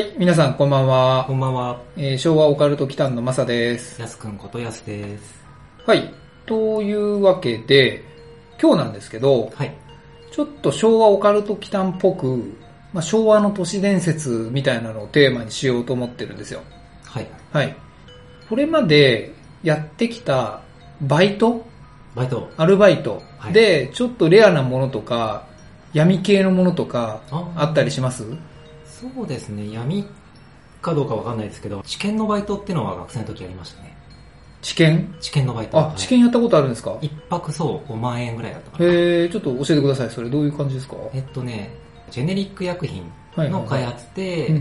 はい、皆さんこんばんはこ。んばんは、えー昭和オカルト祈間のマサです。やすくんことやすです。はい、というわけで、今日なんですけど、はい。ちょっと昭和オカルト祈間っぽく、まあ、昭和の都市伝説みたいなのをテーマにしようと思ってるんですよ。はい。はい。これまでやってきたバイト？バイト。アルバイトはいで、ちょっとレアなものとか、闇系のものとか、ああったりします？そうですね、闇かどうかわかんないですけど、知見のバイトっていうのは学生の時やりましたね。知見知見のバイト。あは、い知見やったことあるんですか？一泊そう5万円ぐらいだったかな。へえ、ちょっと教えてください。それどういう感じですか？えっとね、ジェネリック薬品はいの開発で、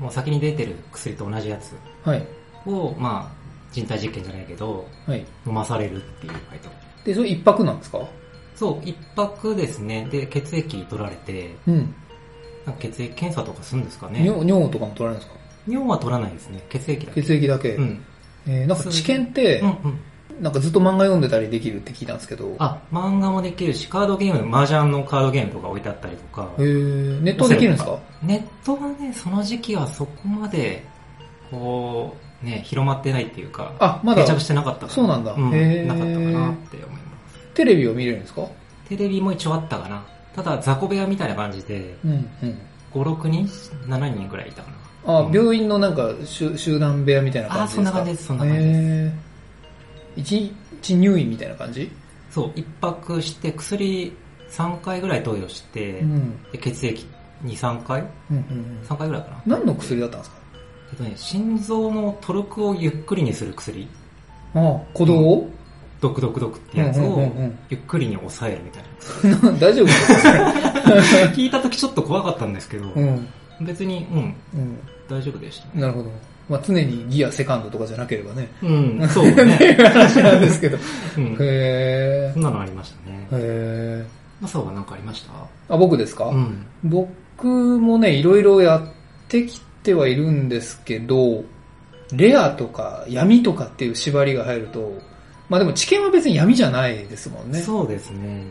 もう先に出てる薬と同じやつうん。はい。を、まあ、人体実験じゃないけど、はい。飲まされるっていうバイト。で、それ一泊なんですか？そう、一泊ですね。で、血液取られて、うん。血液検査とかするんですかね。尿尿とかも取られるんですか？尿は取らないですね。血液だけ。血液だけ。うん。えーなんか知見ってうん、うん。なんかずっと漫画読んでたりできるって聞いたんですけど、あ、漫画もできるし、カードゲーム、麻雀のカードゲームとか置いてあったりとかえ、ー、ネットできるんですか？ネットはね、その時期はそこまで、こう、ね、広まってないっていうか、あ、まだ定着してなかったから。そうなんだうん、なかったかなって思います。テレビを見れるんですか？テレビも一応あったかな。ただ、雑魚部屋みたいな感じで、うん、うん。5、6人 ?7 人ぐらいいたかな。あ、うん病院のなんか集集団部屋みたいな感じですか？あそんな感じですそんな感じですえー、一日入院みたいな感じ？そう、一泊して薬3回ぐらい投与して、うん。で血液2、3回？うん、うん。?3 回ぐらいかな。何の薬だったんですか？えっとね、心臓のトルクをゆっくりにする薬。あ、鼓動を、ドクドクドクってやつをゆっくりに抑えるみたいな薬。大丈夫？聞いた時ちょっと怖かったんですけど、うん。別に、うん、うん。大丈夫でしたね。なるほど。まあ、常にギアセカンドとかじゃなければね。うん、そうね。いう話なんですけど。うん、へそんなのありましたね。ー。へマサは何かありました？ー。あ、僕ですか、うん。僕もね、いろいろやってきてはいるんですけど、レアとか闇とかっていう縛りが入ると、まあでも知見は別に闇じゃないですもんね。そうですね。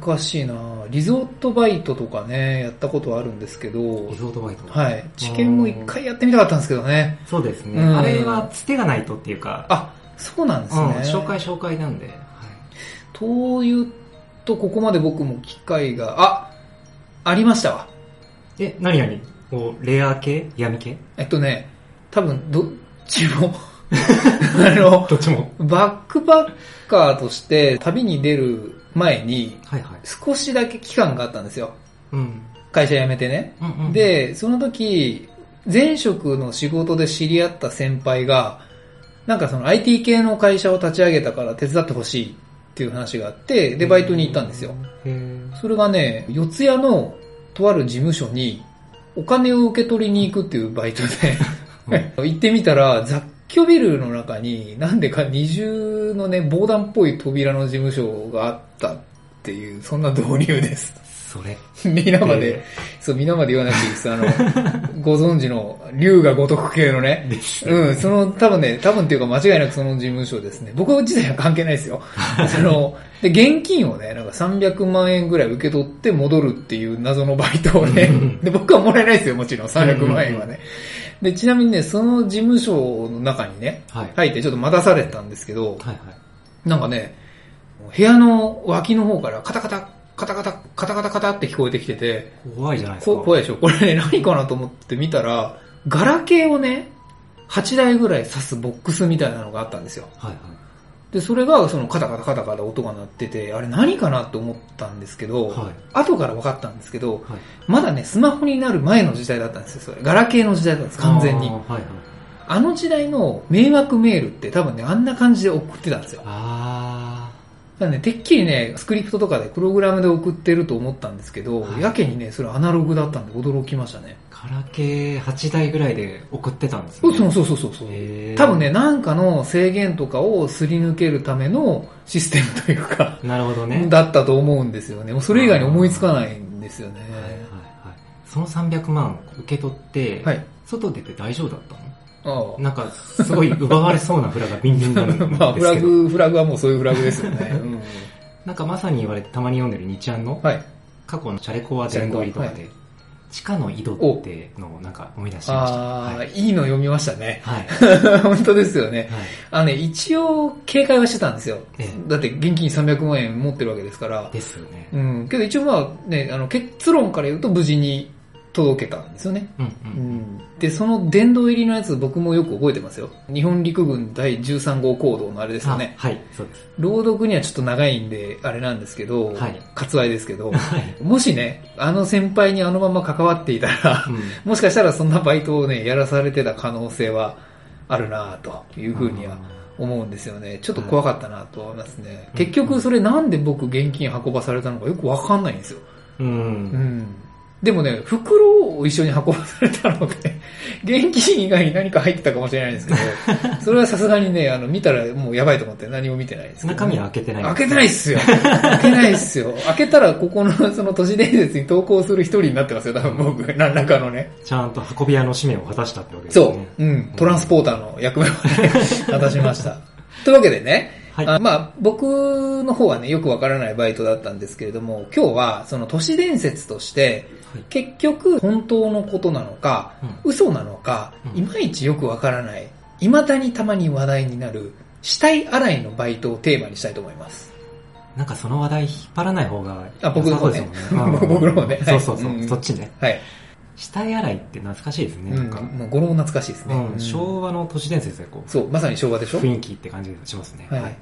難しいなリゾートバイトとかね、やったことあるんですけどリ、ゾートバイト。はい。知見も一回やってみたかったんですけどね。そうですね。うんあれはつてがないとっていうか、あ、そうなんですね。うん、紹介紹介なんで。はいというと、ここまで僕も機会が、あ、ありましたわ。え、何々こうレア系？闇系？えっとね、多分、どっちも、あの、どっちも。バックパッカーとして旅に出る前に、はいはい。少しだけ期間があったんですよ。うん。会社辞めてね。うんうん、で、その時、前職の仕事で知り合った先輩が、なんかその IT 系の会社を立ち上げたから手伝ってほしいっていう話があって、で、バイトに行ったんですよ。それがね、四谷のとある事務所にお金を受け取りに行くっていうバイトで、行ってみたら雑居ビルの中になんでか二重のね、防弾っぽい扉の事務所があったっていう、そんな導入です。それ。皆まで、そう、皆まで言わなくていいです。あの、ご存知の、竜が如く系のね。うん、その、多分ね、多分っていうか間違いなくその事務所ですね。僕自体は関係ないですよ。その、で、現金をね、なんか300万円ぐらい受け取って戻るっていう謎のバイトをねうん、で、僕はもらえないですよ、もちろん、300万円はね。で、ちなみにね、その事務所の中にね、はい。入ってちょっと待たされたんですけど、はいはい。なんかね、部屋の脇の方からカタカタ、カタカタ、カタカタカタって聞こえてきてて、怖いじゃないですか。こ怖いでしょこれね、何かなと思って見たら、ガラケーをね、8台ぐらい挿すボックスみたいなのがあったんですよ。はいはい。で、それがそのカタカタカタカタ音が鳴ってて、あれ何かなと思ったんですけど、はい後から分かったんですけど、はい。まだね、スマホになる前の時代だったんですよ、それ。ガラケーの時代だったんです、完全にあー。はいはい。あの時代の迷惑メールって多分ね、あんな感じで送ってたんですよ。あただね、てっきりね、スクリプトとかでプログラムで送ってると思ったんですけど、はいやけにね、それアナログだったんで驚きましたね。ガラケー8台ぐらいで送ってたんですそうね。そうそうそうそう。へー多分ね、なんかの制限とかをすり抜けるためのシステムというか、なるほどね。だったと思うんですよね。もうそれ以外に思いつかないんですよね。はいはいはい。その300万受け取って、はい。外出て大丈夫だったの？ああなんか、すごい奪われそうなフラがビンビンになるんですけど。まあ、フラグ、フラグはもうそういうフラグですよね。うんなんかまさに言われてたまに読んでる2ちゃんのはい。過去のチャレコア殿堂入りとかで、地下の井戸ってのをなんか思い出しました。ああ、はい。いいの読みましたね。はい。本当ですよね。はい。あのね、一応、警戒はしてたんですよ。えだって現金300万円持ってるわけですから。ですよね。うん。けど一応まあね、あの、結論から言うと無事に届けたんですよね。うんう。うんん。で、その殿堂入りのやつ僕もよく覚えてますよ。日本陸軍第13号行動のあれですよね。あはい、そうです。朗読にはちょっと長いんで、あれなんですけど、はい割愛ですけど、はい。もしね、あの先輩にあのまま関わっていたら、うんもしかしたらそんなバイトをね、やらされてた可能性はあるなというふうには思うんですよね。ちょっと怖かったなと思いますね。結局それなんで僕現金運ばされたのかよくわかんないんですよ。うん。うん。でもね、袋を一緒に運ばされたので、現金以外に何か入ってたかもしれないんですけど、それはさすがにね、あの、見たらもうやばいと思って何も見てないです中身は開けてない。開けてないっすよ。開けないっすよ。開けたらここのその都市伝説に投稿する一人になってますよ、多分僕。何らかのね。ちゃんと運び屋の使命を果たしたってわけですね。そう。うん。トランスポーターの役目をね、果たしました。というわけでね、はい。あまあ、僕の方はね、よくわからないバイトだったんですけれども、今日はその都市伝説として、はい。結局本当のことなのか、うん。嘘なのか、うん。いまいちよくわからない、未だにたまに話題になる、死体洗いのバイトをテーマにしたいと思います。なんかその話題引っ張らない方があ僕の方ねそうですもんね。僕の方ね。そうそうそう、そっちね。はい。死体洗いって懐かしいですね。うなんんか、もう語呂も懐かしいですね。昭和の都市伝説でこう、そう、まさに昭和でしょ？雰囲気って感じがしますね。はい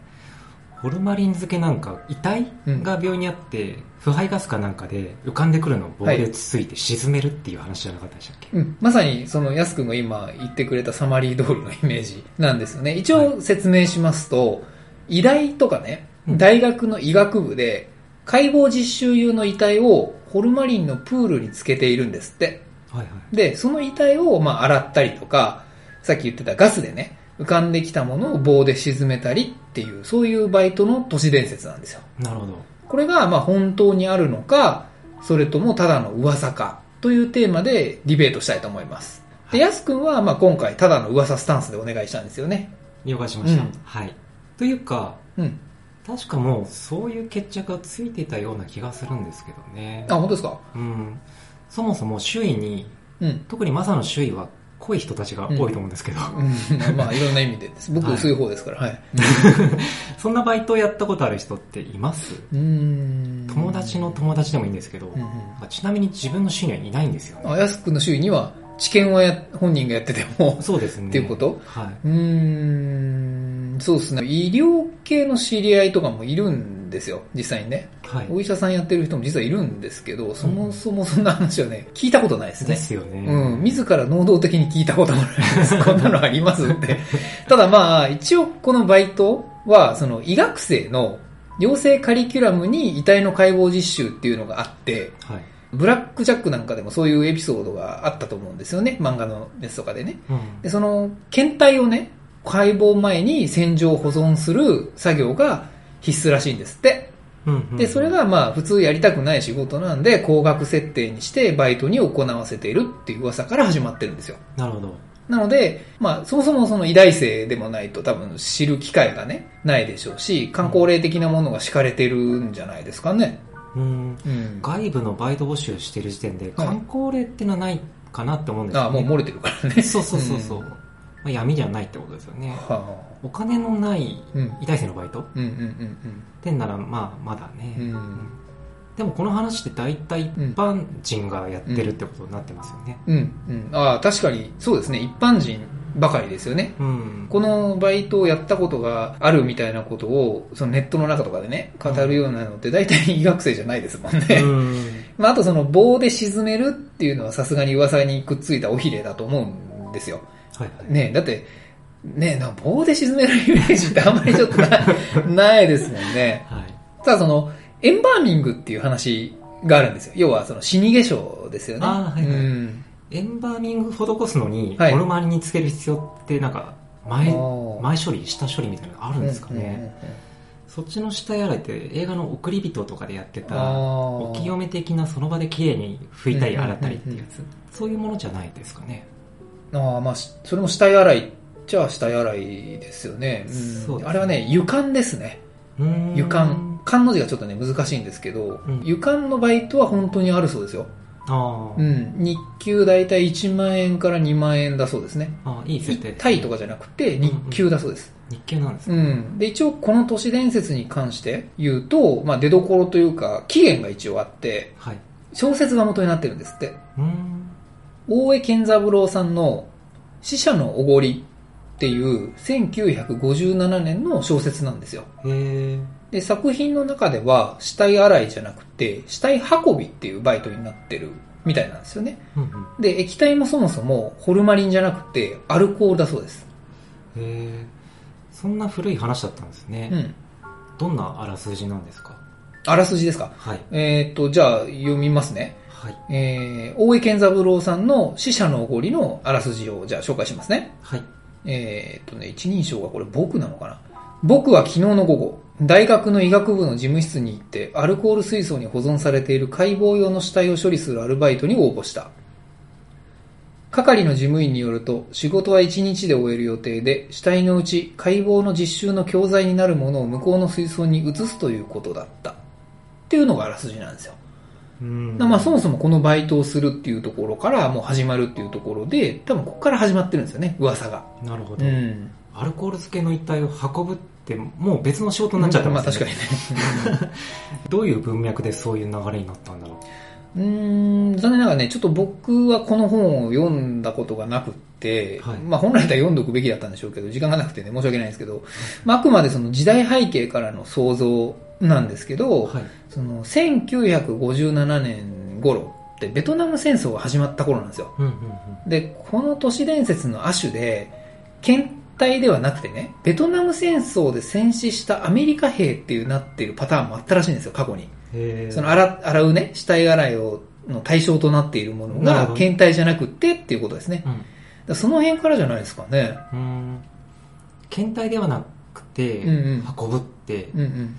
ホルマリン漬けなんか、遺体うんが病院にあって、腐敗ガスかなんかで浮かんでくるのを棒でつついて沈めるっていう話じゃなかったでしたっけ、うん、まさにその安くんが今言ってくれたサマリー通りのイメージなんですよね。一応説明しますと、医大とかね、うん大学の医学部で解剖実習用の遺体をホルマリンのプールにつけているんですって。はいはい。で、その遺体をまあ洗ったりとか、さっき言ってたガスでね、浮かんできたものを棒で沈めたりっていう、そういうバイトの都市伝説なんですよ。なるほど。これがまあ本当にあるのか、それともただの噂かというテーマでディベートしたいと思います。で、やすくんはまあ今回ただの噂スタンスでお願いしたんですよね。了解しました。うんはい。というか、うん。確かもうそういう決着がついてたような気がするんですけどね。あ、本当ですか？うん。そもそも周囲に、うん。特にマサの周囲は濃い人たちが多いと思うんですけど、うん、まあいろんな意味でです。僕 はい薄い方ですから、はい。そんなバイトをやったことある人っています？友達の友達でもいいんですけど、うんうんちなみに自分の周囲にはいないんですよね。あ、やすくんの周囲には知見はや本人がやってても、そうですね。っていうこと？はい。うーん、そうですね。医療系の知り合いとかもいるんですよ、実際にね。はい。お医者さんやってる人も実はいるんですけど、そもそもそんな話はね、聞いたことないですね。ですよね。うん、自ら能動的に聞いたこともないです。こんなのありますって。ただまあ、一応このバイトは、その医学生の養成カリキュラムに遺体の解剖実習っていうのがあって、はい。ブラックジャックなんかでもそういうエピソードがあったと思うんですよね。漫画のやつとかでね。うんで、その検体をね、解剖前に洗浄保存する作業が必須らしいんですって。で、それがまあ普通やりたくない仕事なんで、高額設定にしてバイトに行わせているっていう噂から始まってるんですよ。なるほど。なので、まあそもそもその医大生でもないと多分知る機会がね、ないでしょうし、観光例的なものが敷かれてるんじゃないですかね。うん。うん。外部のバイト募集してる時点で、観光例ってのはないかなって思うんですよ、ね。あもう漏れてるからね。そうそうそうそう。んまあ、闇じゃないってことですよね。はお金のない。医大生のバイト？ってんなら、まあ、まだね。うんうん。うん。でもこの話って大体一般人がやってるってことになってますよね。うんうん。ああ、確かにそうですね。一般人ばかりですよね。うん。このバイトをやったことがあるみたいなことを、そのネットの中とかでね、語るようなのって大体医学生じゃないですもんね。うん。まあ、あとその棒で沈めるっていうのはさすがに噂にくっついたおひれだと思うんですよ。はいはい。ねだって、ね、な棒で沈めるイメージってあんまりちょっとな ないですもんね。はい。ただその、エンバーミングっていう話があるんですよ。要はその死に化粧ですよね。あーはいはいうん。エンバーミング施すのに、はいホルマリンにつける必要ってなんか、前、前処理、下処理みたいなのがあるんですかね。うんうんうんうんそっちの下洗いって映画の送り人とかでやってた、お清め的なその場で綺麗に拭いたり洗ったりっていうやつ、そういうものじゃないですかね。ああ、まあ、しそれも死体洗いっちゃ死体洗いですよね。うねあれはね、湯管ですね。湯管。管の字がちょっとね、難しいんですけど、うん湯管のバイトは本当にあるそうですよ。うん。日給だいたい1万円から2万円だそうですね。あーいい設定。タイとかじゃなくて、日給だそうです。日給なんですうね。ん。で、一応この都市伝説に関して言うと、まあ出所というか、期限が一応あって、はい。小説が元になってるんですって。うーん。大江健三郎さんの死者のおごりっていう1957年の小説なんですよ。で、作品の中では死体洗いじゃなくて死体運びっていうバイトになってるみたいなんですよね。うんうん。で、液体もそもそもホルマリンじゃなくてアルコールだそうです。へーそんな古い話だったんですね。うん。どんなあらすじなんですか？あらすじですか？はい。えーっと、じゃあ読みますね。はい。えー、大江健三郎さんの死者のおごりのあらすじをじゃあ紹介しますね。はい。えーっとね、一人称がこれ僕なのかな？僕は昨日の午後、大学の医学部の事務室に行って、アルコール水槽に保存されている解剖用の死体を処理するアルバイトに応募した。係の事務員によると、仕事は1日で終える予定で、死体のうち解剖の実習の教材になるものを向こうの水槽に移すということだった。っていうのがあらすじなんですよ。うんまあそもそもこのバイトをするっていうところからもう始まるっていうところで、多分ここから始まってるんですよね、噂が。なるほど。うん。アルコール漬けの一体を運ぶって、もう別の仕事になっちゃってまあますね。確かにね。どういう文脈でそういう流れになったんだろう？ーん、残念ながらね、ちょっと僕はこの本を読んだことがなくって、はいまあ本来だったら読んどくべきだったんでしょうけど、時間がなくてね、申し訳ないんですけど、まああくまでその時代背景からの想像なんですけど、う。はい。その1957年頃ってベトナム戦争が始まった頃なんですよ。うんうんで、この都市伝説の亜種で、検体ではなくてね、ベトナム戦争で戦死したアメリカ兵っていうなっているパターンもあったらしいんですよ、過去に。その洗洗うね、死体洗いをの対象となっているものが検体じゃなくてっていうことですね。うん。らその辺からじゃないですかね。うん。検体ではなくて、うんうん運ぶって、うんうん。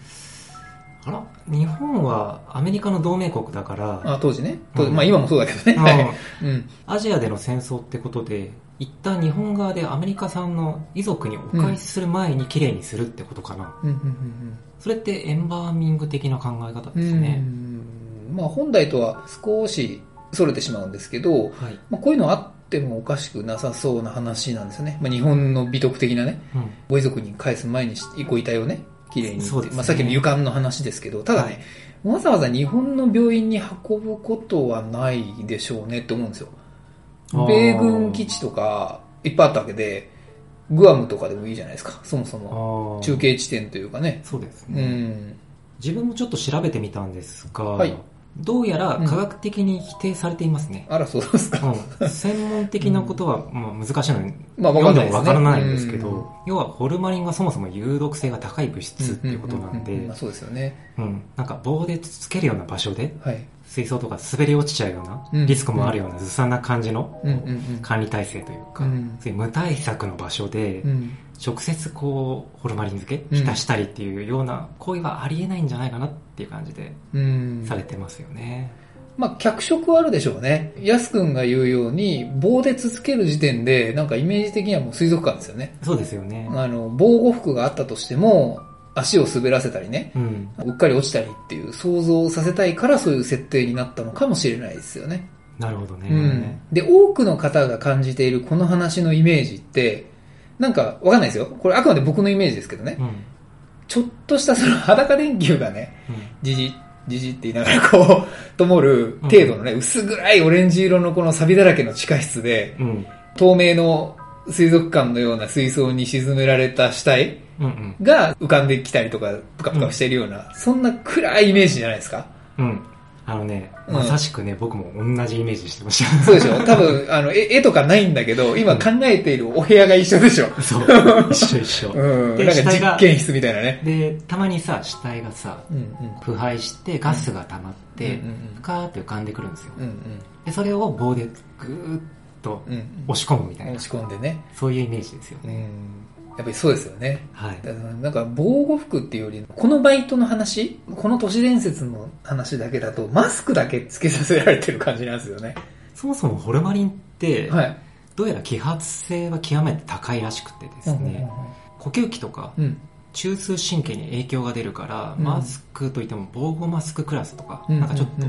あら、日本はアメリカの同盟国だから、あ当時ね。うんまあ今もそうだけどね。うん。アジアでの戦争ってことで、一旦日本側でアメリカ産の遺族にお返しする前に綺麗にするってことかな。うんうんそれってエンバーミング的な考え方うんうん。ですね。うんまあ本来とは少し逸れてしまうんですけど、はい。まあ、こういうのあってもおかしくなさそうな話なんですよね。まあ、日本の美徳的なね、うん。ご遺族に返す前にしご遺体をね、綺麗にそうですねまあ、さっきの床の話ですけど、ただね、わざわざ日本の病院に運ぶことはないでしょうねって思うんですよ。米軍基地とかいっぱいあったわけで、グアムとかでもいいじゃないですか、そもそあも。ー中継地点というかね。うそうですね。ん。自分もちょっと調べてみたんですが、はいどうやら科学的に否定されていますね。あら、そうですか。うん、専門的なことは、まあ、難しいので、まあ、読んでも。わからないんですけうんど、要はホルマリンがそもそも有毒性が高い物質っていうことなんでまあ、、そうですよね。うん、なんか棒でつけるような場所で、はい。水槽とか滑り落ちちゃうよううんな、リスクもあるようなずさんな感じの。管理体制というか、うんそういう無対策の場所でう、ん。直接こう、ホルマリン漬け、うん浸したりっていうような行為はありえないんじゃないかなっていう感じでうん。されてますよね。まあ、脚色はあるでしょうね。ヤス君が言うように、棒でつつける時点で、なんかイメージ的にはもう水族館ですよね。そうですよね。あの、防護服があったとしても、足を滑らせたりね、うん。うっかり落ちたりっていう想像をさせたいからそういう設定になったのかもしれないですよね。なるほどね。うん。で、多くの方が感じているこの話のイメージって、なんかわかんないですよ。これあくまで僕のイメージですけどね。うん。ちょっとしたその裸電球がね、うんじじ、じじって言いながらこう、灯る程度のね、薄暗いオレンジ色のこの錆だらけの地下室で、うん。透明の水族館のような水槽に沈められた死体。が浮かんできたりとか、ぷかぷかしているような、そんな暗いイメージじゃないですか。うん。あのね、うんまさしくね、僕も同じイメージしてました。そうでしょ？多分、あの、絵絵とかないんだけど、今考えているお部屋が一緒でしょ？そう。一緒一緒。うん。でなんか実験室みたいなね。で、たまにさ、死体がさ、うんうん。腐敗してガスが溜まって、うんうんふかーって浮かんでくるんですよ。うんうん。で、それを棒でぐーっとうんうん。押し込むみたいな、押し込んでね。そういうイメージですよね。うん。やっぱりそうですよね。はい。だからなんか防護服っていうより、このバイトの話、この都市伝説の話だけだと、マスクだけつけさせられてる感じなんですよね。そもそもホルマリンって、はい。どうやら揮発性は極めて高いらしくてですね、呼吸器とかうんうん中枢神経に影響が出るから、うんマスクといっても防護マスククラスとか、うん。なんかちょっと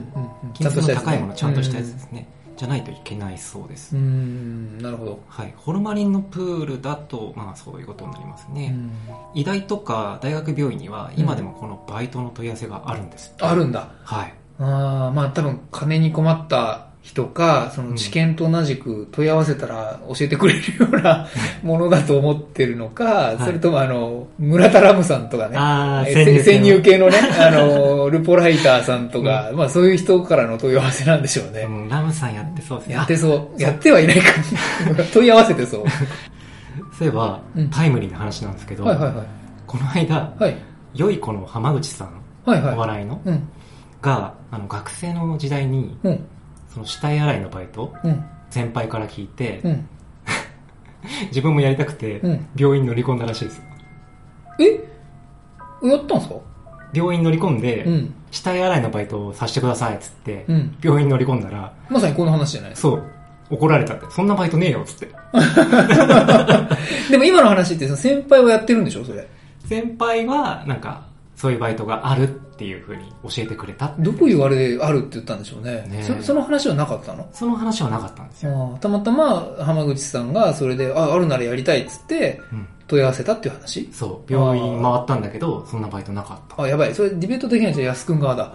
金属の高いものちゃんとしたやつねですね、じゃないといけないそうです、うん。うん、なるほど。はい、ホルマリンのプールだとまあそういうことになりますね、うん医大とか大学病院には今でもこのバイトの問い合わせがあるんですってあるんだ。はいああ、まあ多分金に困った人か、その知見と同じく問い合わせたら教えてくれるようなものだと思ってるのか、いそれともあの、村田ラムさんとかね、潜入系系のね、あの、ルポライターさんとか、まあそういう人からの問い合わせなんでしょうね。うんラムさんやってそうですねやってそう。やってはいないか。問い合わせてそう。あそういえば、うんタイムリーな話なんですけど、はいはいはい。この間はい。良い子の浜口さん、はいはい。お笑いのうん。があの学生の時代にうん。その死体洗いのバイトうん。先輩から聞いて、うん。自分もやりたくてうん病院乗り込んだらしいですよえ？やったんすか？病院乗り込んで、うん。死体洗いのバイトをさせてくださいっつって、うん。病院乗り込んだらまさにこの話じゃない。そう怒られたってそんなバイトねえよっつって でも今の話ってその先輩はやってるんでしょそれ？先輩はなんかそういうバイトがあるっていうふうに教えてくれたどういうあれであるって言ったんでしょうね。ねそその話はなかったの？その話はなかったんですよ、たまたま浜口さんがそれで、あ、あるならやりたいっつってうん、問い合わせたっていう話？そう病院回ったんだけどそんなバイトなかったあ、やばい。それディベート的にはじゃあ安くん側だ。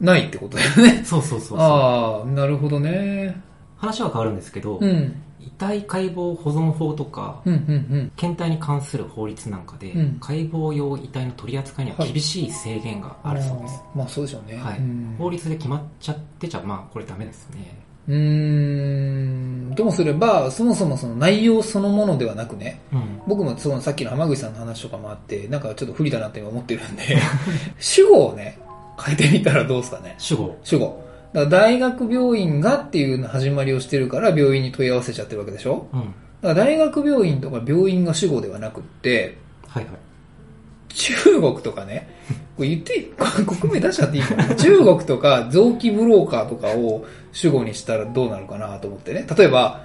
ないってことだよね。そうそうそうそうああ、なるほどね。話は変わるんですけど、うん。遺体解剖保存法とか、うん、うん、うん。検体に関する法律なんかで、うん解剖用遺体の取り扱いには厳しい制限があるそうです。あーまあそうでしょうね。はいうん法律で決まっちゃってちゃ、まあこれダメですね。うーん。ともすれば、そもそもその内容そのものではなくね、うん。僕もそのさっきの浜口さんの話とかもあって、なんかちょっと不利だなって今思ってるんで、主語をね、変えてみたらどうですかね。主語。主語。だ大学病院がっていうの始まりをしてるから病院に問い合わせちゃってるわけでしょ？うん。だから大学病院とか病院が主語ではなくって、はいはい。中国とかね、これ言っていい、国名出しちゃっていいかな中国とか臓器ブローカーとかを主語にしたらどうなるかなと思ってね。例えば、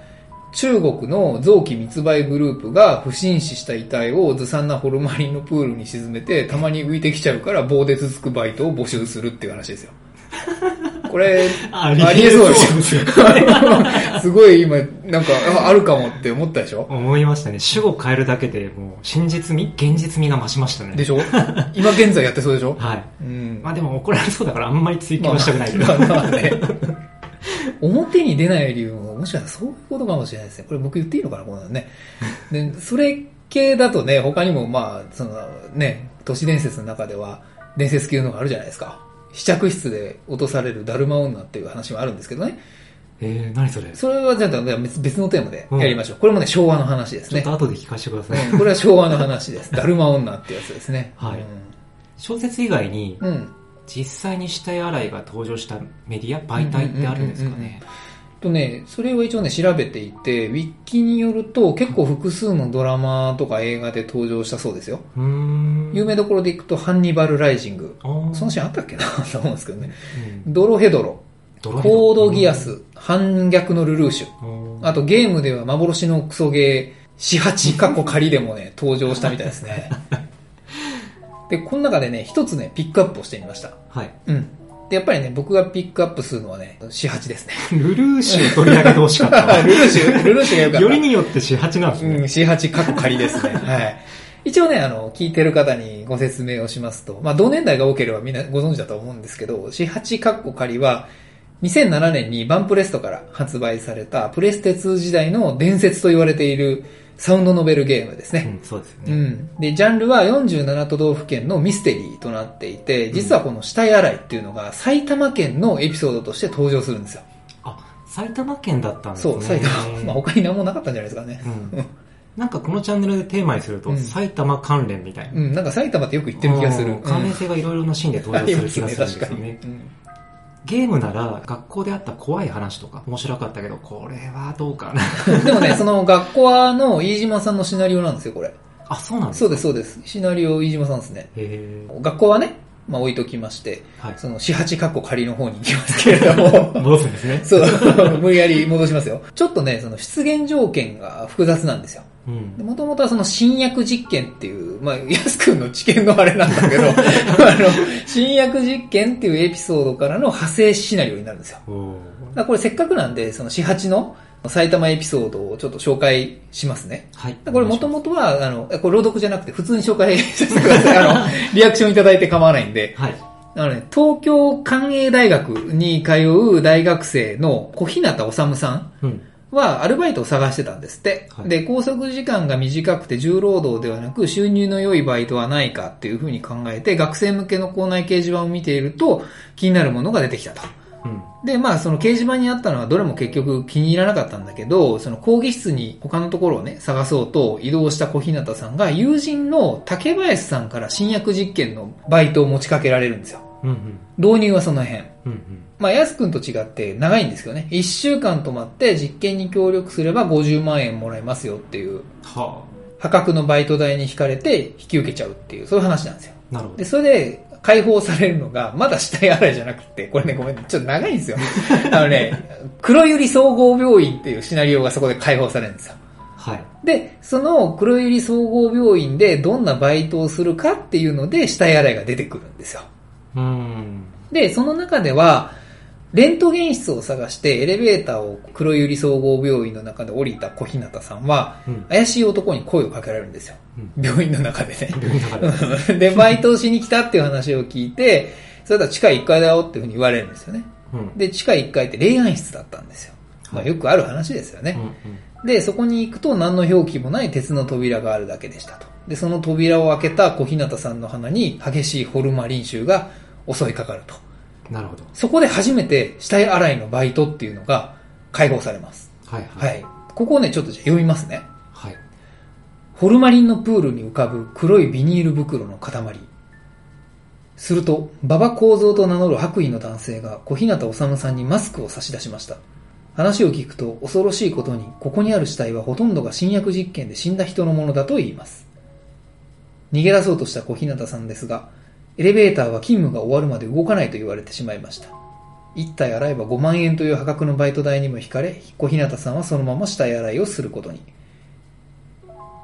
中国の臓器密売グループが不審死した遺体をずさんなホルマリンのプールに沈めて、たまに浮いてきちゃうから棒でつつくバイトを募集するっていう話ですよ。これ、あありえそうですよ。すごい今、なんか、ああるかもって思ったでしょ？思いましたね。主語変えるだけでもう真実味現実味が増しましたね。でしょ？今現在やってそうでしょ？はい。うん。まあでも怒られそうだからあんまり追求はしたくないけど。ま あまあまあね。表に出ない理由も、もしかしたらそういうことかもしれないですね。これ僕言っていいのかな、このね。で、それ系だとね、他にもまあ、そのね、都市伝説の中では、伝説級のがあるじゃないですか。試着室で落とされるだるま女っていう話もあるんですけどね。えー、何それ？ちそれはじゃあ別別のテーマでやりましょう。これもね、昭和の話ですねょっと。後で聞かせてください。うんこれは昭和の話です。だるま女ってやつですね。はい小説以外にうん。うん。実際に死体洗いが登場したメディア、媒体ってあるんですかね？とね、それを一応ね、調べていて、ウィッキによると結構複数のドラマとか映画で登場したそうですよ。有名どころでいくと、ハンニバル・ライジング。そのシーンあったっけな？と思うんですけどね。うんドロヘドロ、ドロコードギアス、反逆のルルーシュ。うんあとゲームでは幻のクソゲー、四八過去仮でもね、登場したみたいですね。で、この中でね、一つね、ピックアップをしてみました。はい。うん。で、やっぱりね、僕がピックアップするのはね、四八ですね。ルルーシュを取り上げてほしかった。ルルーシュ、ルルーシュがよかった。よりによって四八なんですね。うん、四八過去仮ですね。はい。一応ね、あの、聞いてる方にご説明をしますと、まあ、同年代が多ければみんなご存知だと思うんですけど、四八過去仮は、2007年にバンプレストから発売されたプレステ2時代の伝説と言われているサウンドノベルゲームですね。うん、そうですよね。うん。で、ジャンルは47都道府県のミステリーとなっていて、実はこの死体洗いっていうのが埼玉県のエピソードとして登場するんですよ。あ、埼玉県だったんですね。そう、埼玉。まあ他に何もなかったんじゃないですかね。うん。なんかこのチャンネルでテーマにすると、うん埼玉関連みたいな。うん、なんか埼玉ってよく言ってる気がする。うん関連性がいろいろなシーンで登場する気がするんですよね。うんゲームなら学校であった怖い話とか面白かったけど、これはどうかな。でもね、その学校はの飯島さんのシナリオなんですよ、これ。あ、そうなんですかそうです、そうです。シナリオ飯島さんですね。へ学校はね、まあ置いときまして、ーはい。その四八括弧仮の方に行きますけれども、戻すんですね。そう、無理やり戻しますよ。ちょっとね、その出現条件が複雑なんですよ。うん。もともとはその新薬実験っていう、まあ、安くんの知見のあれなんだけど、あの、新薬実験っていうエピソードからの派生シナリオになるんですよ。だこれせっかくなんで、その四八の埼玉エピソードをちょっと紹介しますね。はい。これもともとは、あの、これ朗読じゃなくて普通に紹介させてください。あの、リアクションいただいて構わないんで。はい。あのね、東京関営大学に通う大学生の小日向治さんうん。はアルバイトを探してたんですって。はいで、拘束時間が短くて重労働ではなく収入の良いバイトはないかっていうふうに考えて学生向けの校内掲示板を見ていると気になるものが出てきたと。うん。で、まあその掲示板にあったのはどれも結局気に入らなかったんだけど、その講義室に他のところをね、探そうと移動した小日向さんが友人の竹林さんから新薬実験のバイトを持ちかけられるんですよ。うん。うん。導入はその辺。うん。うん。まあ、やすくんと違って長いんですけどね。1週間泊まって実験に協力すれば50万円もらえますよっていうは破格のバイト代に引かれて引き受けちゃうっていう、そういう話なんですよ。あ。なるほどで、。それで解放されるのが、まだ死体洗いじゃなくて、これね、ごめん、ちょっと長いんですよ。あのね、黒百合総合病院っていうシナリオがそこで解放されるんですよ。はい。で、その黒百合総合病院でどんなバイトをするかっていうので死体洗いが出てくるんですよ。うん。で、その中では、レントゲン室を探してエレベーターを黒百合総合病院の中で降りた小日向さんは、うん。怪しい男に声をかけられるんですよ。うん病院の中でね。で。で、バイトをしに来たっていう話を聞いて、それだ地下1階だよっていうふうに言われるんですよね。うん。で、地下1階って霊安室だったんですよ。まあよくある話ですよね。うん。で、そこに行くと何の表記もない鉄の扉があるだけでしたと。で、その扉を開けた小日向さんの鼻に激しいホルマリン臭が襲いかかると。なるほど。そこで初めて死体洗いのバイトっていうのが解放されます。はい。は。い。ここをね、ちょっとじゃあ読みますね。はい。ホルマリンのプールに浮かぶ黒いビニール袋の塊。すると、馬場幸三と名乗る白衣の男性が小日向治さんにマスクを差し出しました。話を聞くと恐ろしいことに、ここにある死体はほとんどが新薬実験で死んだ人のものだと言います。逃げ出そうとした小日向さんですが、エレベーターは勤務が終わるまで動かないと言われてしまいました。一体洗えば5万円という破格のバイト代にも引かれ、小日向さんはそのまま死体洗いをすることに。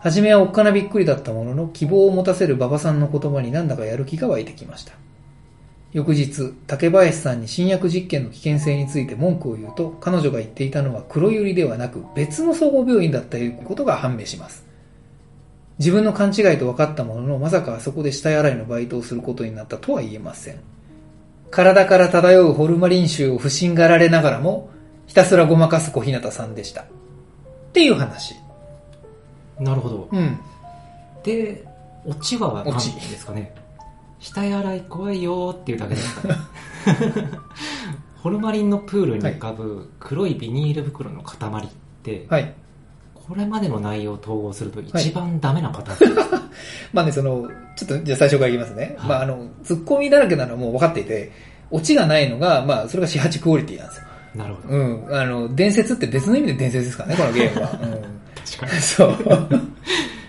はじめはおっかなびっくりだったものの、希望を持たせる馬場さんの言葉になんだかやる気が湧いてきました。翌日、竹林さんに新薬実験の危険性について文句を言うと、彼女が言っていたのは黒百合ではなく別の総合病院だったということが判明します。自分の勘違いと分かったものの、まさかあそこで死体洗いのバイトをすることになったとは言えません。体から漂うホルマリン臭を不審がられながらも、ひたすらごまかす小日向さんでした。っていう話。なるほど。うん。で、オチは何オチですかね。死体洗い怖いよーっていうだけですかね。ホルマリンのプールに浮かぶ黒いビニール袋の塊って、はい。これまでの内容を統合すると一番ダメなパターンです。まあね、その、ちょっとじゃあ最初から言いますね。はいまああの、突っ込みだらけなのはもう分かっていて、オチがないのが、まあそれが四八クオリティなんですよ。なるほど。うん。あの、伝説って別の意味で伝説ですからね、このゲームは。うん。確かに。そう。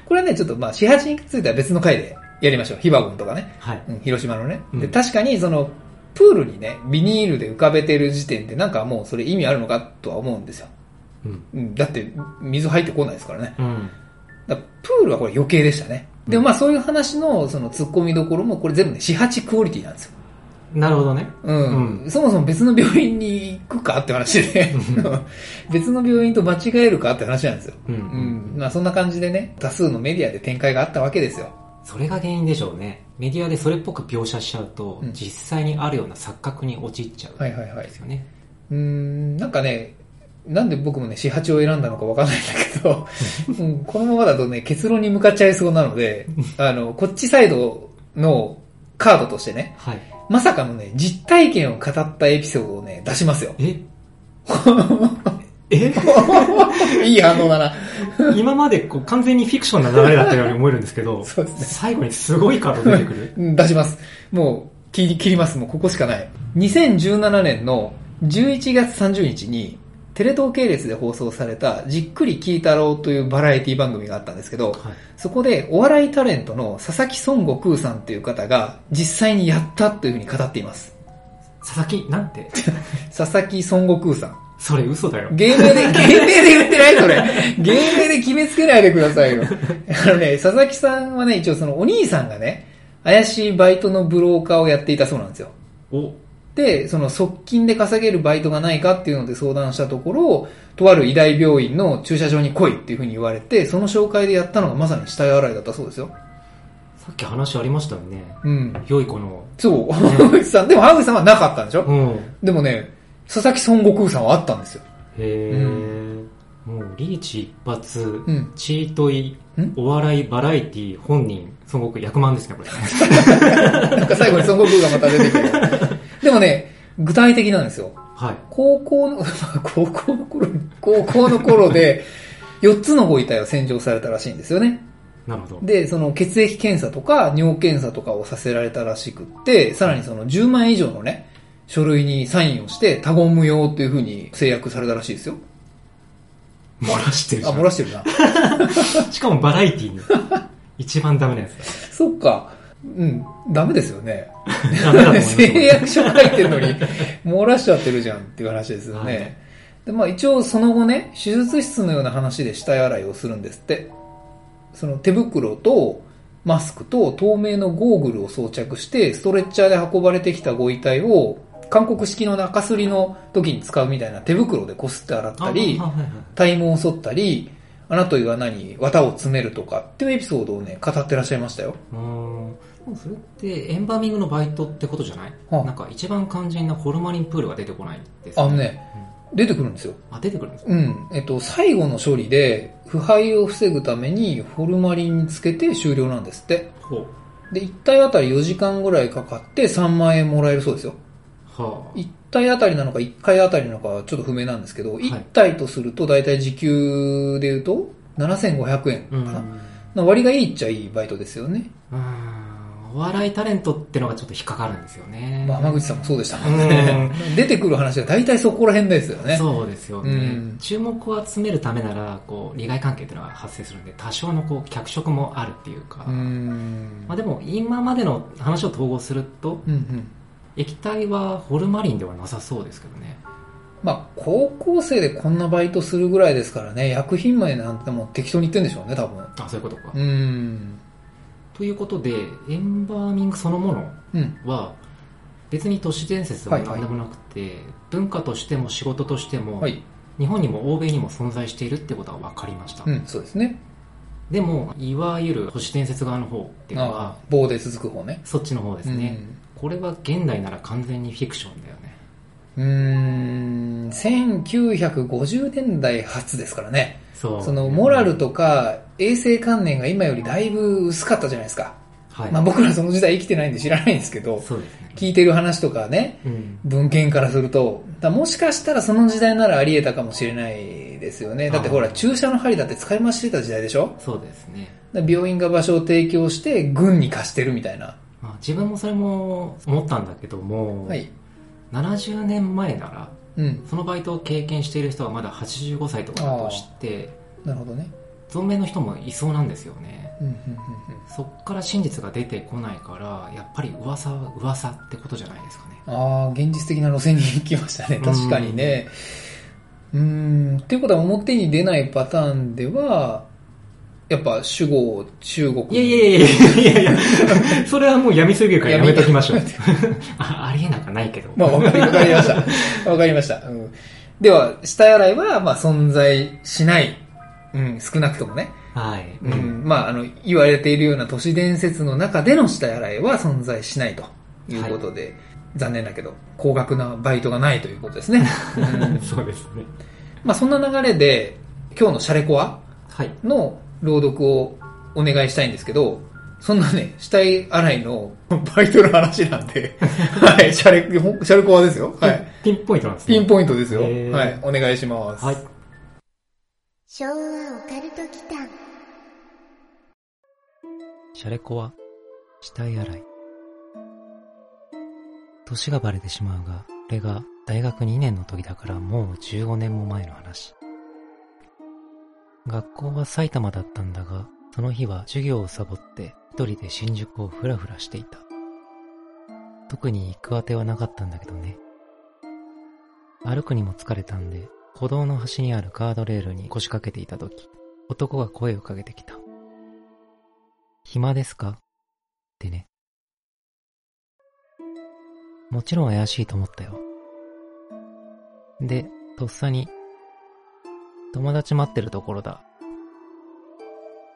これはね、ちょっとまあ四八については別の回でやりましょう。ヒバゴンとかね。はい。うん、広島のね。で、うん確かにその、プールにね、ビニールで浮かべてる時点でなんかもうそれ意味あるのかとは思うんですよ。うん。うん。だって、水入ってこないですからね。うん。だプールはこれ余計でしたね。でもまあそういう話のその突っ込みどころもこれ全部ね、四八クオリティなんですよ。なるほどね。うん。うそもそも別の病院に行くかって話で、別の病院と間違えるかって話なんですよ。うん。うん。まあそんな感じでね、多数のメディアで展開があったわけですよ。それが原因でしょうね。メディアでそれっぽく描写しちゃうと、うん実際にあるような錯覚に陥っちゃう。はいはいはいですよね。うーん、なんかね、なんで僕もね、四八を選んだのかわかんないんだけど、うんこのままだとね、結論に向かっちゃいそうなので、あの、こっちサイドのカードとしてね、はい。まさかのね、実体験を語ったエピソードをね、出しますよ。え？え？いい反応だな。今までこう完全にフィクションな流れだったように思えるんですけど、そうですね最後にすごいカード出てくる？う ん出します。もう、切り、切ります。もうここしかない。2017年の11月30日に、テレ東系列で放送された、じっくり聞いたろうというバラエティ番組があったんですけど、はい。そこでお笑いタレントの佐々木孫悟空さんという方が実際にやったというふうに語っています。佐々木、なんて？佐々木孫悟空さん。それ嘘だよ。芸名で、芸名で言ってないそれ。芸名で決めつけないでくださいよ。あのね、佐々木さんはね、一応そのお兄さんがね、怪しいバイトのブローカーをやっていたそうなんですよ。お、で、その側近で稼げるバイトがないかっていうので相談したところ、とある医大病院の駐車場に来いっていうふうに言われて、その紹介でやったのがまさに死体洗いだったそうですよ。さっき話ありましたよね。うん。良い子の。そう。浜口さん、でも浜口さんはなかったんでしょ？うん。でもね、佐々木孫悟空さんはあったんですよ。へえ、もうリーチ一発、んチートイん、お笑いバラエティ本人、孫悟空役満ですね、これ。なんか最後に孫悟空がまた出てくる。でもね、具体的なんですよ。はい。高校の、ま あ高校の頃に、高校の頃で、4つのご遺体を洗浄されたらしいんですよね。なるほど。で、その血液検査とか尿検査とかをさせられたらしくって、さらにその10万円以上のね、書類にサインをして、他言無用っていう風に制約されたらしいですよ。漏らしてるじあ、ゃん。漏らしてるな。しかもバラエティに。一番ダメなやつ そっか。うん、ダメですよね。だ。ダメだと思います。誓約書書いてるのに、漏らしちゃってるじゃんっていう話ですよね。はいで、まあ一応その後ね、手術室のような話で死体洗いをするんですって。その手袋とマスクと透明のゴーグルを装着して、ストレッチャーで運ばれてきたご遺体を、韓国式の中すりの時に使うみたいな手袋でこすって洗ったり体毛を剃ったり、あなたが何、綿を詰めるとかっていうエピソードをね、語ってらっしゃいましたよ。うーんそれってエンバーミングのバイトってことじゃない、はあなんか一番肝心なホルマリンプールが出てこないんですあのね、出てくるんですよ。あ、出てくるんですか？うん。えっと、最後の処理で、腐敗を防ぐためにホルマリンにつけて終了なんですって。ほう。で、1体あたり4時間ぐらいかかって3万円もらえるそうですよ。は1体あたりなのか1回あたりなのかはちょっと不明なんですけど、1体とすると大体時給で言うと7500円あ。うん。かな。な割がいいっちゃいいバイトですよね。うんお笑いタレントってのがちょっと引っかかるんですよね。まあ、浜口さんもそうでしたもんね。出てくる話は大体そこら辺ですよね。そうですよね、うん注目を集めるためなら、こう、利害関係っていうのが発生するんで、多少のこう、脚色もあるっていうか。う。まあでも、今までの話を統合すると、うんうん。液体はホルマリンではなさそうですけどね。まあ、高校生でこんなバイトするぐらいですからね、薬品名なんてもう適当に言ってんでしょうね、多分。あ、そういうことか。うーん。ということで、エンバーミングそのものうん。は、別に都市伝説でも何でもなくて、文化としても仕事としても、はい。日本にも欧米にも存在しているってことは分かりました。うん、そうですね。でも、いわゆる都市伝説側の方っていうのあはあ、、棒で続く方ね。そっちの方ですね。これは現代なら完全にフィクションだよね。うん。うーん、1950年代初ですからね。そう。その、モラルとか衛生観念が今よりだいぶ薄かったじゃないですか。はい。まあ僕らその時代生きてないんで知らないんですけど、そうですね。聞いてる話とかね、うん。文献からすると、だもしかしたらその時代ならあり得たかもしれないですよね。だってほら、注射の針だって使い回してた時代でしょ？そうですね。病院が場所を提供して軍に貸してるみたいな。まあ、自分もそれも思ったんだけども、はい。70年前なら、うん。そのバイトを経験している人はまだ85歳とかだとして、なるほどね。存命の人もいそうなんですよね。うん、うん、そっから真実が出てこないから、やっぱり噂は噂ってことじゃないですかね。うん。ああ、現実的な路線に行きましたね。確かにね。うーん。っていうことは表に出ないパターンでは、やっぱ主語、中国。いやいやいやいやいや それはもうやみすぎるからやめときましょう。あありえなくはないけど。まあ、わかりました。わかりました。うん、では、死体洗いは、まあ、存在しない。うん、少なくともね。はい。うん、まあ、あの、言われているような都市伝説の中での死体洗いは存在しないということで、残念だけど、高額なバイトがないということですね。うんそうですね。まあそんな流れで、今日のシャレコアはい。の朗読をお願いしたいんですけど、そんなね、死体洗いの バイトの話なんで、はい、シャレ、シャレコアですよ。はい。ピンポイントなんですね。ピンポイントですよ。はい、お願いします。はい。昭和オカルト祈間シャレコは死体洗い。年がバレてしまうが、これが大学2年の時だからもう15年も前の話。学校は埼玉だったんだが、その日は授業をサボって一人で新宿をふらふらしていた。特に行く当てはなかったんだけどね。歩くにも疲れたんで、歩道の端にあるガードレールに腰掛けていた時、男が声をかけてきた。暇ですか？ってね。もちろん怪しいと思ったよ。で、とっさに、友達待ってるところだ。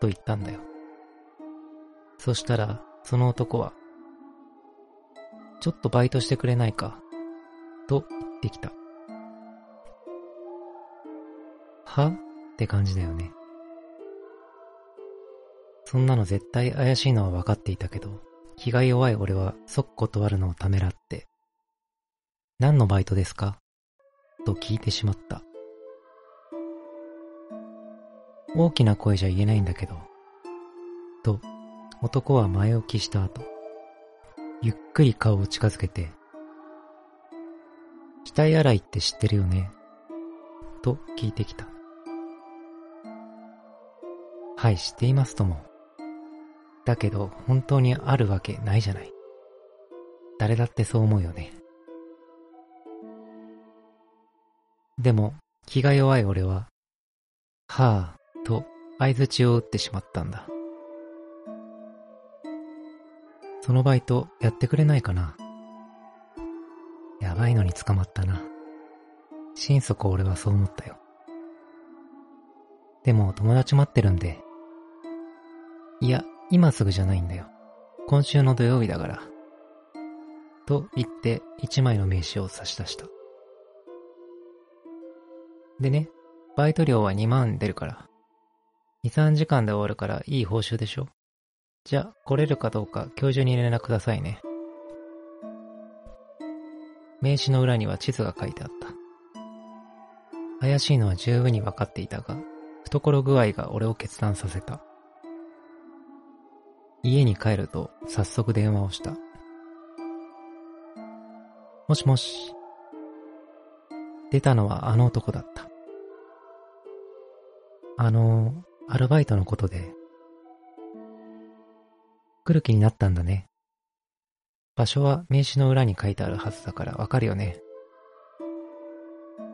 と言ったんだよ。そしたら、その男は、ちょっとバイトしてくれないか、と言ってきた。は？って感じだよね。そんなの絶対怪しいのは分かっていたけど、気が弱い俺は即断るのをためらって、何のバイトですか？と聞いてしまった。大きな声じゃ言えないんだけど、と、男は前置きした後、ゆっくり顔を近づけて、死体洗いって知ってるよね？と聞いてきた。はい、知っていますとも。だけど、本当にあるわけないじゃない。誰だってそう思うよね。でも、気が弱い俺は、はぁ、と相槌を打ってしまったんだ。そのバイトやってくれないかな？やばいのに捕まったな。心底俺はそう思ったよ。でも友達待ってるんで。いや、今すぐじゃないんだよ。今週の土曜日だから。と言って一枚の名刺を差し出した。でね、バイト料は2万出るから。2、3時間で終わるからいい報酬でしょ？じゃあ、来れるかどうか今日中に連絡くださいね。名刺の裏には地図が書いてあった。怪しいのは十分に分かっていたが、懐具合が俺を決断させた。家に帰ると早速電話をした。もしもし。出たのはあの男だった。あの、アルバイトのことで。来る気になったんだね。場所は名刺の裏に書いてあるはずだからわかるよね。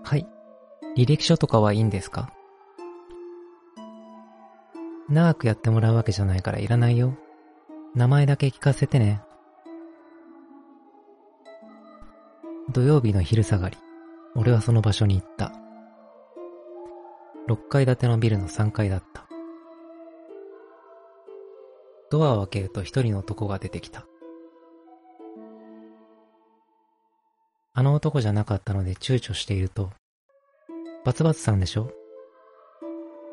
はい。履歴書とかはいいんですか？長くやってもらうわけじゃないからいらないよ。名前だけ聞かせてね。土曜日の昼下がり、俺はその場所に行った。6階建てのビルの3階だった。ドアを開けると一人の男が出てきた。あの男じゃなかったので躊躇していると、バツバツさんでしょ？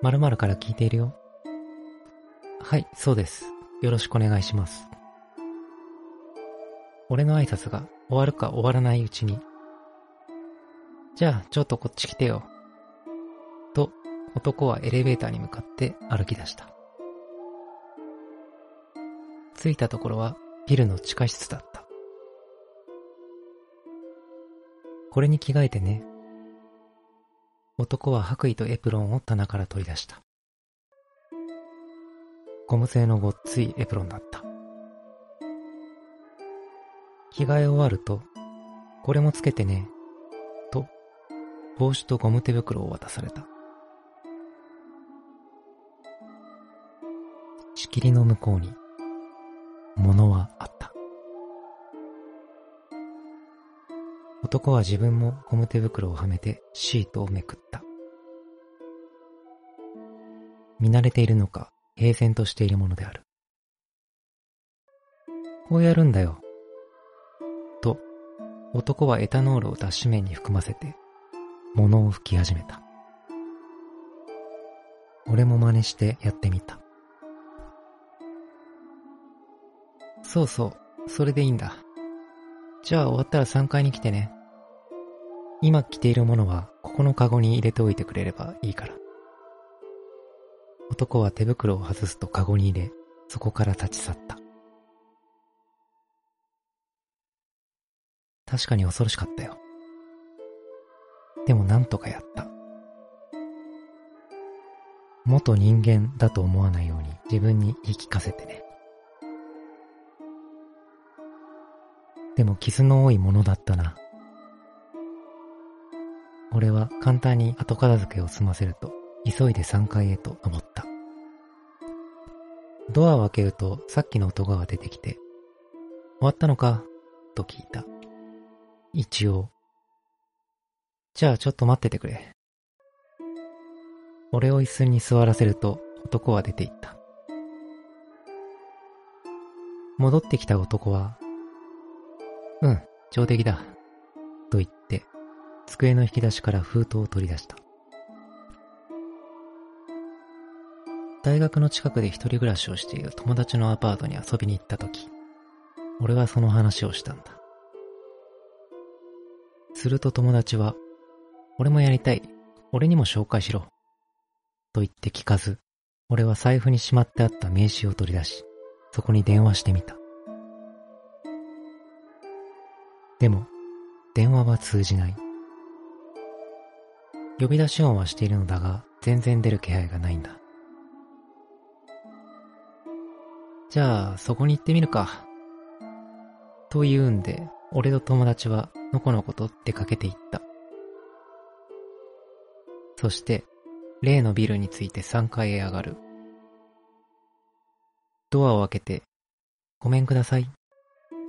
〇〇から聞いているよ。はい、そうです。よろしくお願いします。俺の挨拶が終わるか終わらないうちに、じゃあちょっとこっち来てよ。男はエレベーターに向かって歩き出した。着いたところはビルの地下室だった。これに着替えてね。男は白衣とエプロンを棚から取り出した。ゴム製のごっついエプロンだった。着替え終わると、これもつけてね、と、帽子とゴム手袋を渡された。切りの向こうに、物はあった。男は自分もゴム手袋をはめてシートをめくった。見慣れているのか、平然としているものである。こうやるんだよ。と、男はエタノールを脱脂面に含ませて、物を吹き始めた。俺も真似してやってみた。そうそう、それでいいんだ。じゃあ終わったら3階に来てね。今着ているものはここのカゴに入れておいてくれればいいから。男は手袋を外すとカゴに入れ、そこから立ち去った。確かに恐ろしかったよ。でもなんとかやった。元人間だと思わないように自分に言い聞かせてね。でも傷の多いものだったな。俺は簡単に後片付けを済ませると、急いで3階へと登った。ドアを開けると、さっきの男が出てきて、終わったのか？と聞いた。一応。じゃあちょっと待っててくれ。俺を椅子に座らせると、男は出て行った。戻ってきた男は、うん、上出来だ。と言って、机の引き出しから封筒を取り出した。大学の近くで一人暮らしをしている友達のアパートに遊びに行った時、俺はその話をしたんだ。すると友達は、俺もやりたい。俺にも紹介しろ。と言って聞かず、俺は財布にしまってあった名刺を取り出し、そこに電話してみた。でも、電話は通じない。呼び出し音はしているのだが、全然出る気配がないんだ。じゃあ、そこに行ってみるか。と言うんで、俺と友達はのこのこと出かけていった。そして、例のビルについて3階へ上がる。ドアを開けて、ごめんください、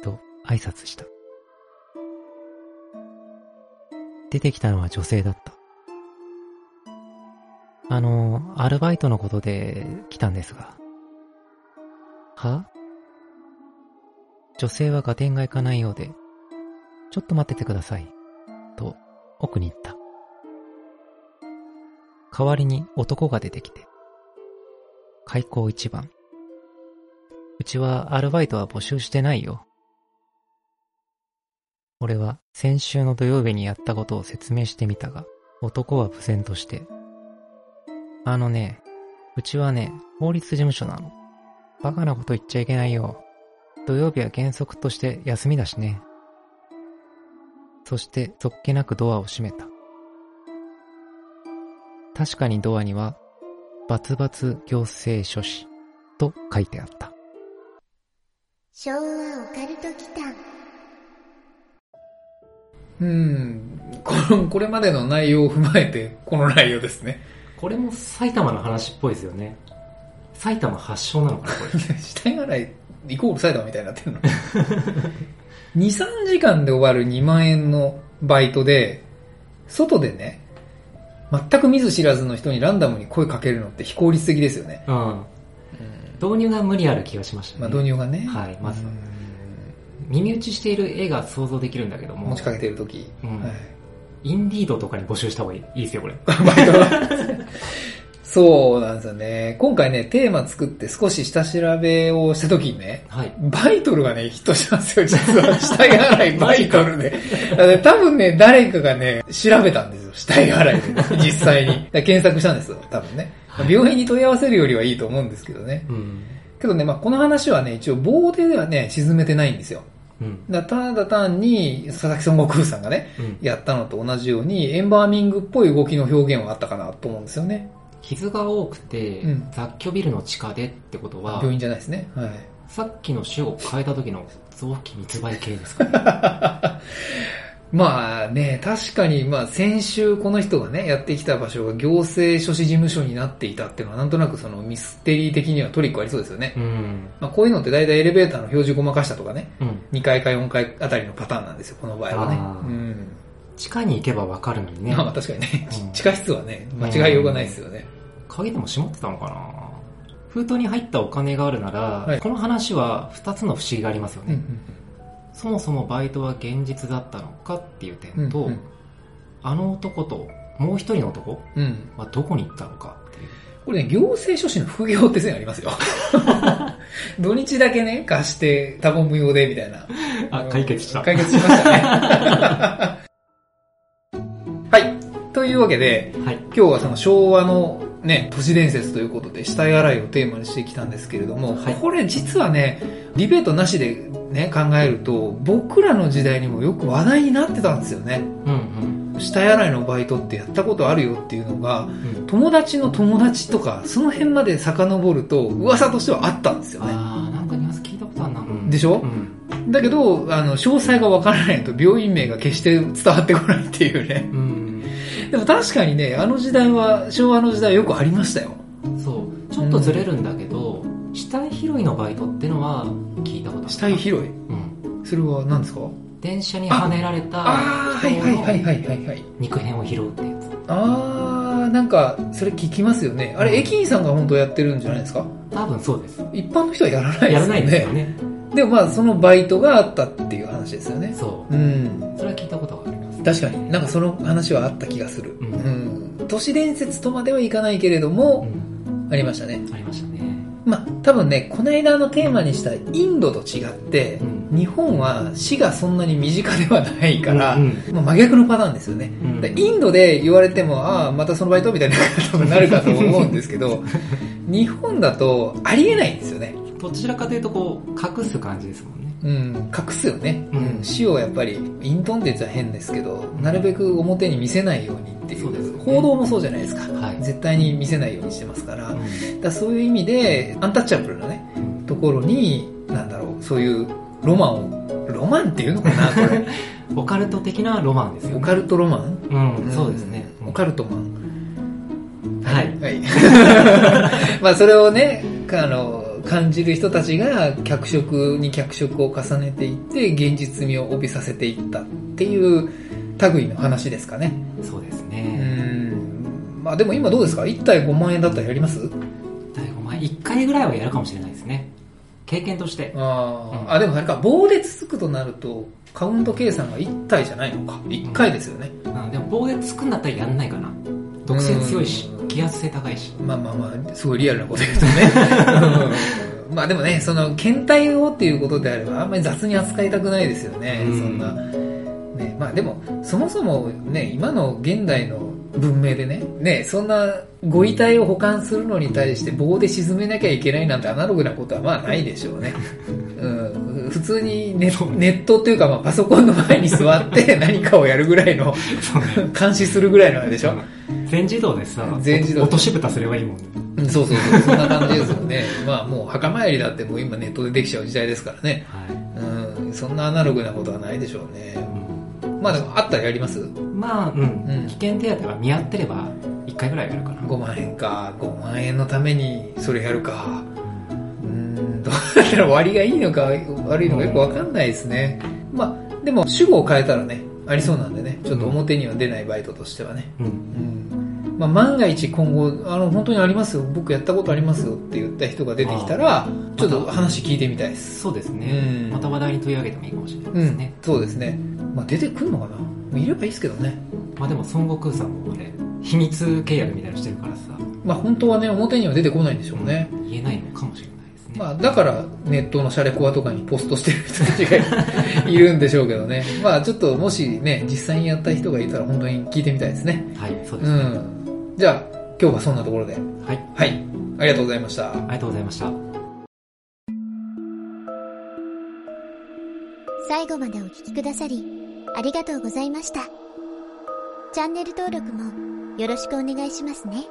と挨拶した。出てきたのは女性だった。あの、アルバイトのことで来たんですが。は？女性は合点がいかないようで、ちょっと待っててください。と、奥に行った。代わりに男が出てきて。開口一番。うちはアルバイトは募集してないよ。俺は先週の土曜日にやったことを説明してみたが、男は無然として。あのね、うちはね、法律事務所なの。バカなこと言っちゃいけないよ。土曜日は原則として休みだしね。そして、そっけなくドアを閉めた。確かにドアには、バツバツ行政書士と書いてあった。昭和オカルト期間うん。この、これまでの内容を踏まえて、この内容ですね。これも埼玉の話っぽいですよね。埼玉発祥なのかな、これ。死体洗い、イコール埼玉みたいになってるの。2、3時間で終わる2万円のバイトで、外でね、全く見ず知らずの人にランダムに声かけるのって非効率的ですよね。うん。導入が無理ある気がしましたまあね。導入がね。はいまずはうん耳打ちしている絵が想像できるんだけども。持ちかけてる時、うんはい。インディードとかに募集した方がいいいいですよ、これ。そうなんですよね。今回ね、テーマ作って少し下調べをした時にね、はい。バイトルがね、ヒットしたんですよ、実は。死体洗いバイトルで。多分ね、誰かがね、調べたんですよ、死体洗いで、ね、実際に。検索したんですよ、多分ね。まあ病院に問い合わせるよりはいいと思うんですけどね。うん。けどね、まあこの話はね、一応法廷ではね、沈めてないんですよ。うん。だただ単に、佐々木孫悟空さんがね、うん。やったのと同じように、エンバーミングっぽい動きの表現はあったかなと思うんですよね。傷が多くて、うん雑居ビルの地下でってことは、病院じゃないですね。はい。さっきの種を変えた時の臓器密売系ですかね。まあね、確かに、まあ先週この人がね、やってきた場所が行政書士事務所になっていたっていうのはなんとなくそのミステリー的にはトリックありそうですよね。うん。まあこういうのって大体エレベーターの表示ごまかしたとかね、うん。2階か4階あたりのパターンなんですよ、この場合はね。地下に行けばわかるのにね。まあまあ確かにね、うん 地下室はね、間違いようがないですよね。鍵でも閉まってたのかな封筒に入ったお金があるなら、はいこの話は2つの不思議がありますよね。うんそもそもバイトは現実だったのかっていううんうん。点と、うんあの男ともう一人の男。はどこに行ったのかっていう。これね、行政書士の副業って線ありますよ。土日だけね、貸して、多分無用で、みたいな。あ、解決した。解決しましたね。はい。というわけで、はい。今日はその昭和のね、都市伝説ということで、死体洗いをテーマにしてきたんですけれども、はいこれ実はね、ディベートなしでね、考えると、僕らの時代にもよく話題になってたんですよね。うん死体洗いのバイトってやったことあるよっていうのが、うん。うん、友達の友達とか、その辺まで遡ると、噂としてはあったんですよね。あー、なんかニュアンス聞いたことあるな。うんでしょ？うん。だけど、あの、詳細がわからないと病院名が決して伝わってこないっていうね。うん。でも確かにね、あの時代は、昭和の時代よくありましたよ。そう。ちょっとずれるんだけど、死体拾いのバイトってのは聞いたことある。死体拾い？うん。それは何ですか？電車にはねられたああ、はいはいはいはいはいはい。肉片を拾うってやつ。あー、なんか、それ聞きますよね。あれ、駅員さんが本当やってるんじゃないですか？多分そうです。一般の人はやらないですよね。やらないんですよね。でもまあ、そのバイトがあったっていう話ですよね。そうん。う。それは聞いたことがあります。確かになんかその話はあった気がする。ううんん。都市伝説とまではいかないけれどうも、ん。ありましたね。ありましたね。まあ、多分ね、この間のテーマにしたインドと違って、うん日本は死がそんなに身近ではないから、うんまあ、真逆のパターンですよね。うんでインドで言われても、ああ、またそのバイトみたいな多分なるかと思うんですけど、日本だとありえないんですよね。どちらかというとこう、隠す感じですもんね。うん、隠すよね。うんうん死をやっぱり、隠遁って言ったら変ですけど、なるべく表に見せないようにっていう、そうね報道もそうじゃないですか。はい。絶対に見せないようにしてますから、うんらそういう意味で、アンタッチャブルなね、ところに、なんだろう、そういうロマンを、ロマンっていうのかな、これ。オカルト的なロマンですよね。オカルトロマン？うん、そうですね。オカルトマン。はい。はい。まあそれをね、あの、感じる人たちが脚色に脚色を重ねていって、現実味を帯びさせていったっていう類の話ですかね。うそうですね。ん。まあでも今どうですか ?1 体5万円だったらやります？第5枚、1回ぐらいはやるかもしれないですね。経験として。あー、うんあ、でもあれか、棒で続くとなると、カウント計算が1体じゃないのか。1回ですよね。うん、でも棒でつくんだったらやんないかな。毒性強いしうん、気圧性高いし。まあまあまあ、すごいリアルなこと言うとね。うんまあでもね、その、検体をっていうことであれば、あんまり雑に扱いたくないですよね、うんそんな。ね、まあでも、そもそもね、今の現代の文明でね、ね、そんなご遺体を保管するのに対して棒で沈めなきゃいけないなんてアナログなことはまあないでしょうね。うん、普通にネネットっていうかまあパソコンの前に座って 何かをやるぐらいの。監視するぐらいのあれでしょ？全自動でさ、全自動落とし蓋すればいいもんね。うんそうそうそう、そんな感じですよね。まあもう墓参りだってもう今ネットでできちゃう時代ですからね。はい。うん、そんなアナログなことはないでしょうね。うんまあでもあったらやります？まあ、うん。うん危険手当が見合ってれば、1回ぐらいはやるかな。5万円か、5万円のためにそれやるか。うーん、どうだったら割がいいのか悪いのかよくわかんないですね。まあ、でも主語を変えたらね、ありそうなんでね、ちょっと表には出ないバイトとしてはね。うん。うん。まあ万が一今後、あの、本当にありますよ、僕やったことありますよって言った人が出てきたら、ちょっと話聞いてみたいです。そうですね。うんまた話題に取り上げてもいいかもしれないうんですね。、そうですね。まあ出てくるのかな？いればいいですけどね。まあでも孫悟空さんもあれ、秘密契約みたいなのしてるからさ、まあ本当はね、表には出てこないんでしょうね。言えないのかもしれないですね。まあだからネットのシャレコアとかにポストしてる人たちが いるんでしょうけどね。まあちょっともしね、実際にやった人がいたら本当に聞いてみたいですね。はい、そうでうすね。ん。じゃあ今日はそんなところで。はい、はい。ありがとうございました。ありがとうございました。最後までお聞きくださり、ありがとうございました。チャンネル登録もよろしくお願いしますね。